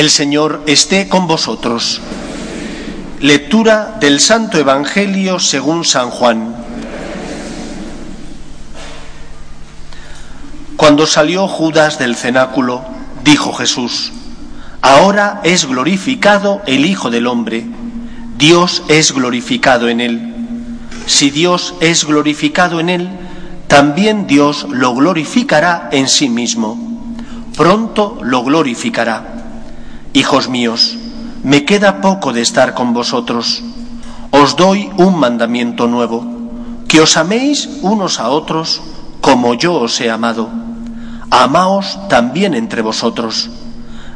El Señor esté con vosotros. Lectura del Santo Evangelio según San Juan. Cuando salió Judas del cenáculo, dijo Jesús, Ahora es glorificado el Hijo del Hombre, Dios es glorificado en él. Si Dios es glorificado en él, también Dios lo glorificará en sí mismo. Pronto lo glorificará. Hijos míos, me queda poco de estar con vosotros. Os doy un mandamiento nuevo, que os améis unos a otros como yo os he amado. Amaos también entre vosotros.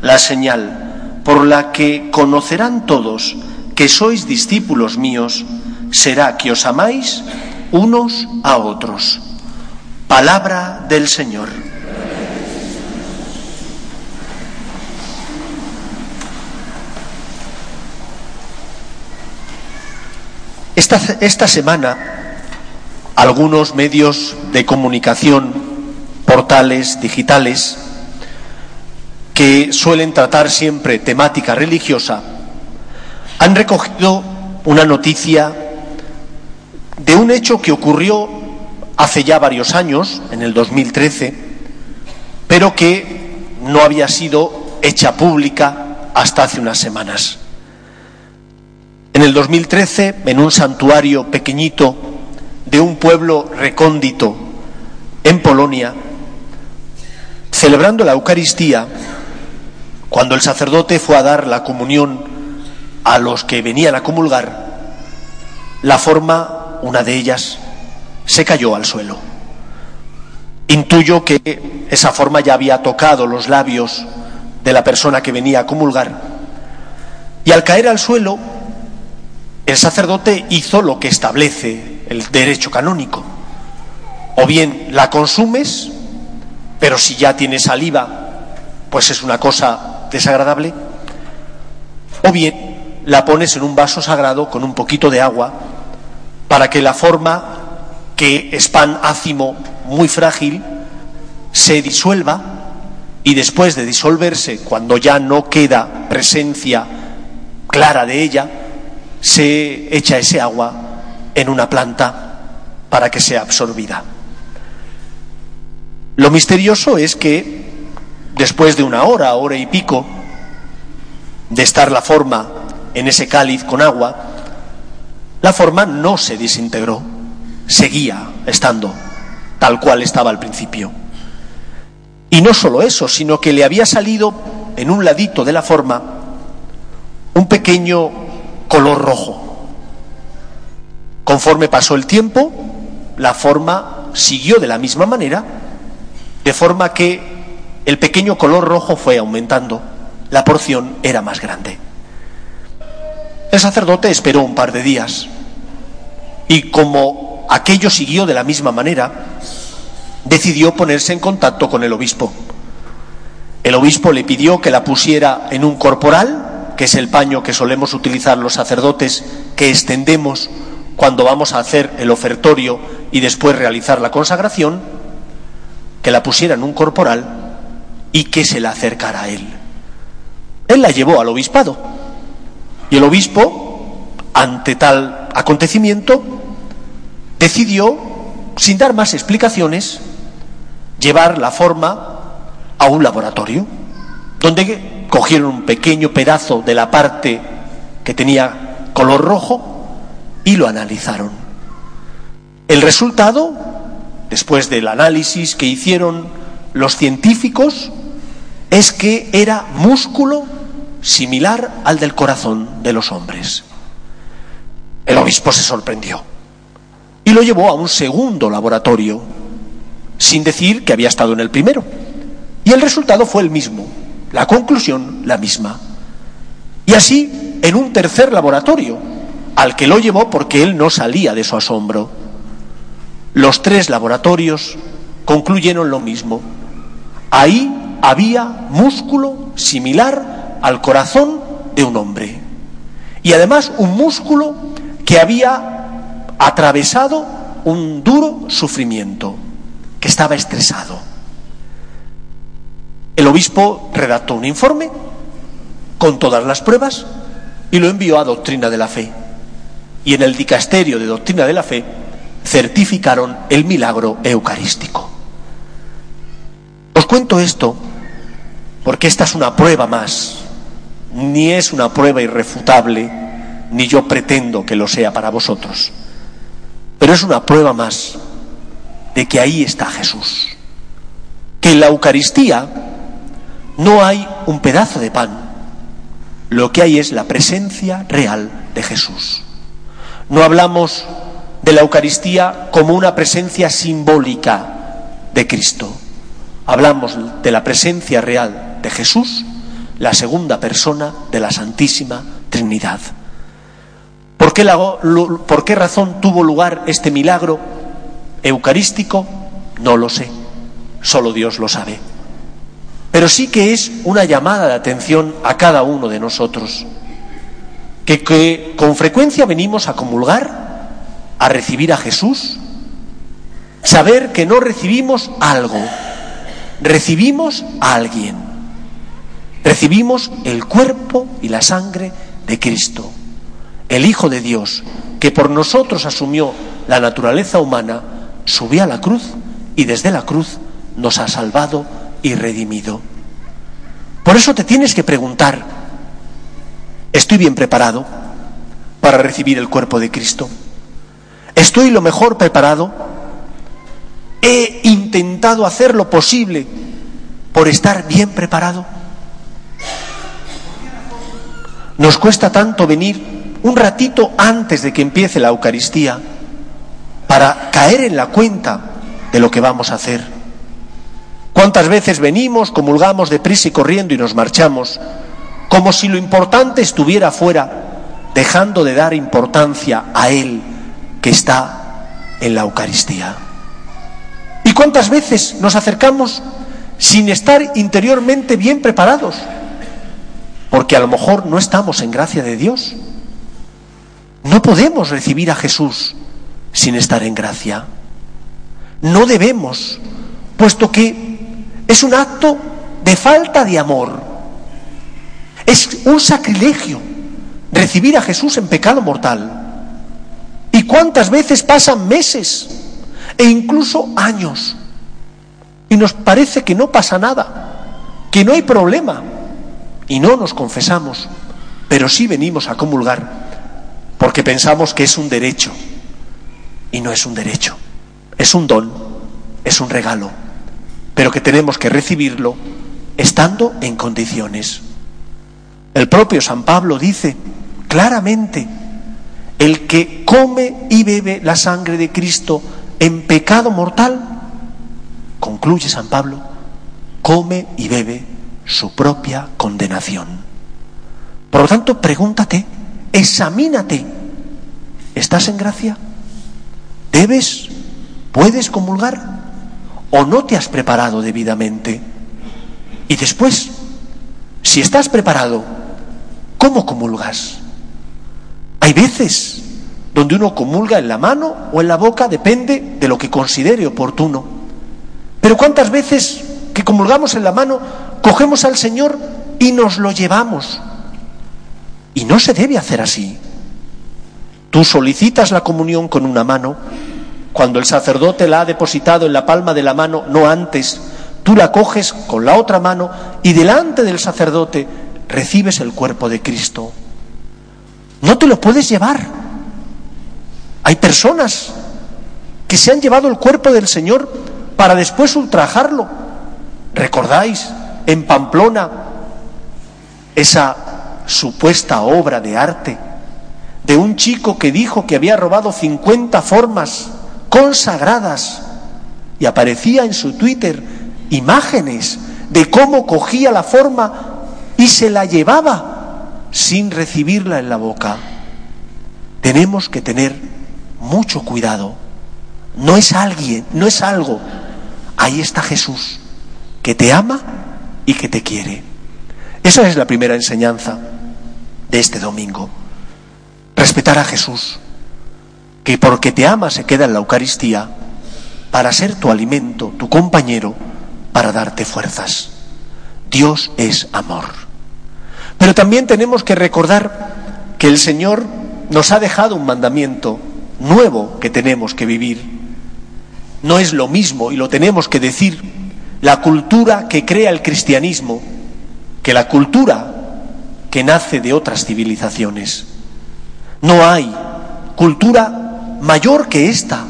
La señal por la que conocerán todos que sois discípulos míos será que os amáis unos a otros. Palabra del Señor. Esta, semana, algunos medios de comunicación, portales digitales, que suelen tratar siempre temática religiosa, han recogido una noticia de un hecho que ocurrió hace ya varios años, en el 2013, pero que no había sido hecha pública hasta hace unas semanas. En el 2013, en un santuario pequeñito de un pueblo recóndito en Polonia, celebrando la Eucaristía, cuando el sacerdote fue a dar la comunión a los que venían a comulgar, la forma, una de ellas, se cayó al suelo. Intuyo que esa forma ya había tocado los labios de la persona que venía a comulgar. Y al caer al suelo, el sacerdote hizo lo que establece el derecho canónico. O bien la consumes, pero si ya tiene saliva, pues es una cosa desagradable. O bien la pones en un vaso sagrado con un poquito de agua para que la forma, que es pan ácimo muy frágil, se disuelva y después de disolverse, cuando ya no queda presencia clara de ella, se echa ese agua en una planta para que sea absorbida. Lo misterioso es que después de una hora, hora y pico, de estar la forma en ese cáliz con agua, la forma no se desintegró, seguía estando tal cual estaba al principio. Y no solo eso, sino que le había salido en un ladito de la forma un pequeño color rojo. Conforme pasó el tiempo, la forma siguió de la misma manera, de forma que el pequeño color rojo fue aumentando, la porción era más grande. El sacerdote esperó un par de días y como aquello siguió de la misma manera, decidió ponerse en contacto con el obispo. El obispo le pidió que la pusiera en un corporal, que es el paño que solemos utilizar los sacerdotes, que extendemos cuando vamos a hacer el ofertorio y después realizar la consagración, que la pusiera en un corporal y que se la acercara a él. Él la llevó al obispado y el obispo, ante tal acontecimiento, decidió, sin dar más explicaciones, llevar la forma a un laboratorio, donde cogieron un pequeño pedazo de la parte que tenía color rojo y lo analizaron. El resultado, después del análisis que hicieron los científicos, es que era músculo similar al del corazón de los hombres. El obispo se sorprendió y lo llevó a un segundo laboratorio, sin decir que había estado en el primero. Y el resultado fue el mismo, la conclusión la misma. Y así en un tercer laboratorio, al que lo llevó porque él no salía de su asombro. Los tres laboratorios concluyeron lo mismo. Ahí había músculo similar al corazón de un hombre. Y además un músculo que había atravesado un duro sufrimiento, que estaba estresado. El obispo redactó un informe con todas las pruebas y lo envió a Doctrina de la Fe. Y en el dicasterio de Doctrina de la Fe certificaron el milagro eucarístico. Os cuento esto porque esta es una prueba más, ni es una prueba irrefutable, ni yo pretendo que lo sea para vosotros, pero es una prueba más de que ahí está Jesús, que en la Eucaristía no hay un pedazo de pan, lo que hay es la presencia real de Jesús. No hablamos de la Eucaristía como una presencia simbólica de Cristo. Hablamos de la presencia real de Jesús, la segunda persona de la Santísima Trinidad. ¿Por qué, ¿Por qué, razón tuvo lugar este milagro eucarístico? No lo sé, solo Dios lo sabe. Pero sí que es una llamada de atención a cada uno de nosotros, que, con frecuencia venimos a comulgar, a recibir a Jesús, saber que no recibimos algo, recibimos a alguien, recibimos el cuerpo y la sangre de Cristo, el Hijo de Dios, que por nosotros asumió la naturaleza humana, subió a la cruz y desde la cruz nos ha salvado y redimido. Por eso te tienes que preguntar, ¿estoy bien preparado para recibir el cuerpo de Cristo? ¿Estoy lo mejor preparado? ¿He intentado hacer lo posible por estar bien preparado? Nos cuesta tanto venir un ratito antes de que empiece la Eucaristía para caer en la cuenta de lo que vamos a hacer. ¿Cuántas veces venimos, comulgamos deprisa y corriendo y nos marchamos, como si lo importante estuviera fuera, dejando de dar importancia a Él que está en la Eucaristía? ¿Y cuántas veces nos acercamos sin estar interiormente bien preparados? Porque a lo mejor no estamos en gracia de Dios. No podemos recibir a Jesús sin estar en gracia. No debemos, puesto que es un acto de falta de amor. Es un sacrilegio recibir a Jesús en pecado mortal. ¿Y cuántas veces pasan meses e incluso años? Y nos parece que no pasa nada, que no hay problema. Y no nos confesamos, pero sí venimos a comulgar porque pensamos que es un derecho. Y no es un derecho, es un don, es un regalo pero que tenemos que recibirlo estando en condiciones. El propio San Pablo dice claramente, el que come y bebe la sangre de Cristo en pecado mortal, concluye San Pablo, come y bebe su propia condenación. Por lo tanto, pregúntate, examínate, ¿estás en gracia? ¿Debes? ¿Puedes comulgar? O no te has preparado debidamente. Y después, si estás preparado, ¿cómo comulgas? Hay veces donde uno comulga en la mano o en la boca, depende de lo que considere oportuno. Pero ¿cuántas veces que comulgamos en la mano, cogemos al Señor y nos lo llevamos? Y no se debe hacer así. Tú solicitas la comunión con una mano cuando el sacerdote la ha depositado en la palma de la mano, no antes, tú la coges con la otra mano y delante del sacerdote recibes el cuerpo de Cristo. No te lo puedes llevar. Hay personas que se han llevado el cuerpo del Señor para después ultrajarlo. ¿Recordáis en Pamplona esa supuesta obra de arte de un chico que dijo que había robado 50 formas consagradas. Y aparecía en su Twitter imágenes de cómo cogía la forma y se la llevaba sin recibirla en la boca. Tenemos que tener mucho cuidado. No es alguien, no es algo. Ahí está Jesús, que te ama y que te quiere. Esa es la primera enseñanza de este domingo. Respetar a Jesús que porque te ama se queda en la Eucaristía para ser tu alimento, tu compañero, para darte fuerzas. Dios es amor. Pero también tenemos que recordar que el Señor nos ha dejado un mandamiento nuevo que tenemos que vivir. No es lo mismo, y lo tenemos que decir, la cultura que crea el cristianismo que la cultura que nace de otras civilizaciones. No hay cultura mayor que esta.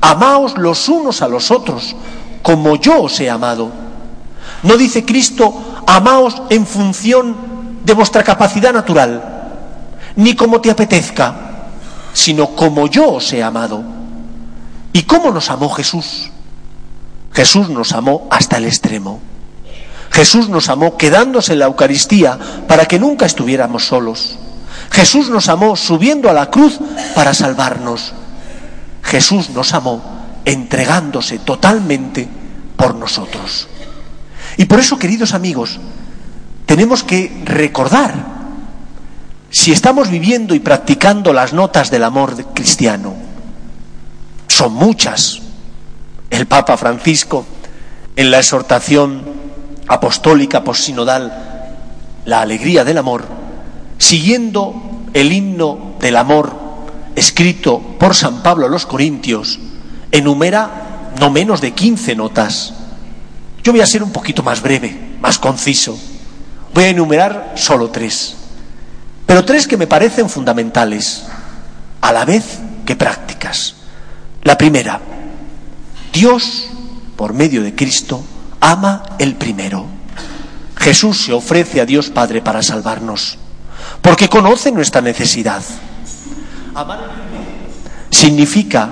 Amaos los unos a los otros, como yo os he amado. No dice Cristo, amaos en función de vuestra capacidad natural, ni como te apetezca, sino como yo os he amado. ¿Y cómo nos amó Jesús? Jesús nos amó hasta el extremo. Jesús nos amó quedándose en la Eucaristía para que nunca estuviéramos solos. Jesús nos amó subiendo a la cruz para salvarnos. Jesús nos amó entregándose totalmente por nosotros. Y por eso, queridos amigos, tenemos que recordar si estamos viviendo y practicando las notas del amor cristiano. Son muchas. El Papa Francisco, en la exhortación apostólica postsinodal, la alegría del amor, siguiendo el himno del amor escrito por San Pablo a los Corintios, enumera no menos de 15 notas. Yo voy a ser un poquito más breve, más conciso. Voy a enumerar solo tres, pero tres que me parecen fundamentales, a la vez que prácticas. La primera, Dios, por medio de Cristo, ama el primero. Jesús se ofrece a Dios Padre para salvarnos, porque conoce nuestra necesidad. Amar significa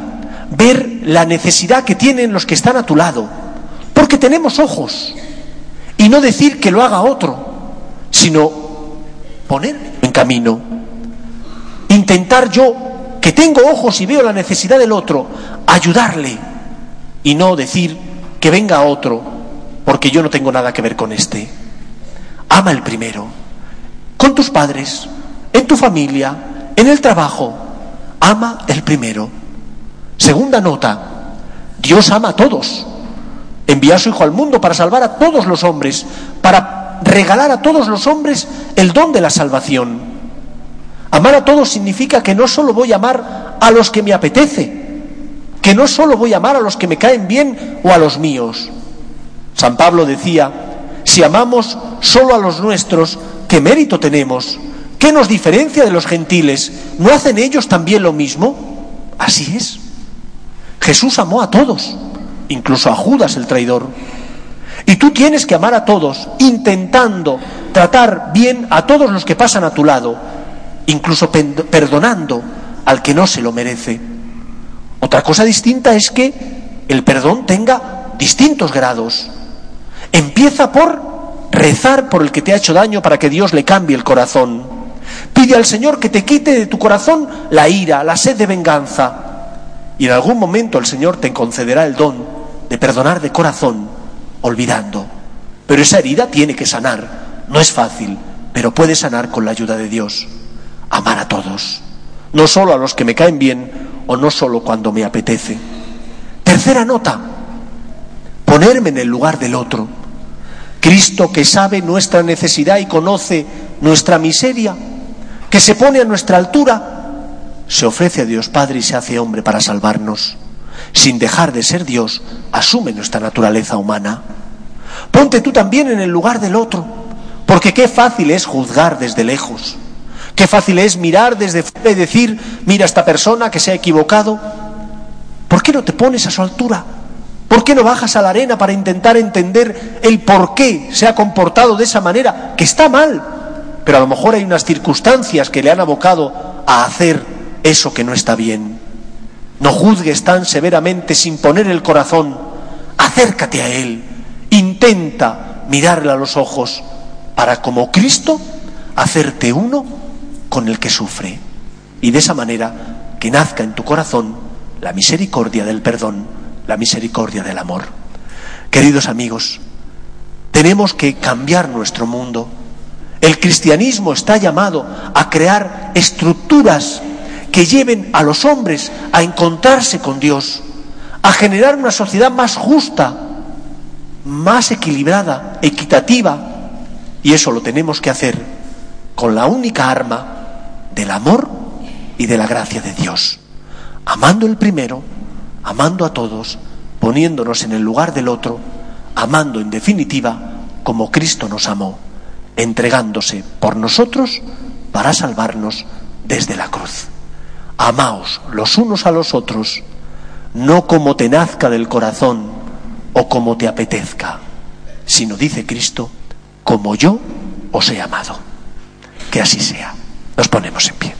ver la necesidad que tienen los que están a tu lado, porque tenemos ojos, y no decir que lo haga otro, sino poner en camino. Intentar yo, que tengo ojos y veo la necesidad del otro, ayudarle y no decir que venga otro porque yo no tengo nada que ver con este. Ama el primero, con tus padres, en tu familia, en el trabajo. Ama el primero. Segunda nota, Dios ama a todos. Envía a su Hijo al mundo para salvar a todos los hombres, para regalar a todos los hombres el don de la salvación. Amar a todos significa que no solo voy a amar a los que me apetece, que no solo voy a amar a los que me caen bien o a los míos. San Pablo decía, si amamos solo a los nuestros, ¿qué mérito tenemos? ¿Qué nos diferencia de los gentiles? ¿No hacen ellos también lo mismo? Así es. Jesús amó a todos, incluso a Judas el traidor. Y tú tienes que amar a todos, intentando tratar bien a todos los que pasan a tu lado, incluso perdonando al que no se lo merece. Otra cosa distinta es que el perdón tenga distintos grados. Empieza por rezar por el que te ha hecho daño para que Dios le cambie el corazón. Pide al Señor que te quite de tu corazón la ira, la sed de venganza. Y en algún momento el Señor te concederá el don de perdonar de corazón olvidando. Pero esa herida tiene que sanar. No es fácil, pero puede sanar con la ayuda de Dios. Amar a todos, no solo a los que me caen bien o no solo cuando me apetece. Tercera nota, ponerme en el lugar del otro. Cristo que sabe nuestra necesidad y conoce nuestra miseria, que se pone a nuestra altura, se ofrece a Dios Padre y se hace hombre para salvarnos sin dejar de ser Dios, asume nuestra naturaleza humana. Ponte tú también en el lugar del otro, porque qué fácil es juzgar desde lejos, qué fácil es mirar desde fuera y decir, mira esta persona que se ha equivocado. ¿Por qué no te pones a su altura? ¿Por qué no bajas a la arena para intentar entender el por qué se ha comportado de esa manera? Que está mal, pero a lo mejor hay unas circunstancias que le han abocado a hacer eso que no está bien. No juzgues tan severamente sin poner el corazón. Acércate a Él. Intenta mirarle a los ojos para, como Cristo, hacerte uno con el que sufre. Y de esa manera que nazca en tu corazón la misericordia del perdón, la misericordia del amor. Queridos amigos, tenemos que cambiar nuestro mundo. El cristianismo está llamado a crear estructuras que lleven a los hombres a encontrarse con Dios, a generar una sociedad más justa, más equilibrada, equitativa, y eso lo tenemos que hacer con la única arma del amor y de la gracia de Dios. Amando el primero, amando a todos, poniéndonos en el lugar del otro, amando en definitiva como Cristo nos amó, entregándose por nosotros para salvarnos desde la cruz. Amaos los unos a los otros, no como te nazca del corazón o como te apetezca, sino, dice Cristo, como yo os he amado. Que así sea. Nos ponemos en pie.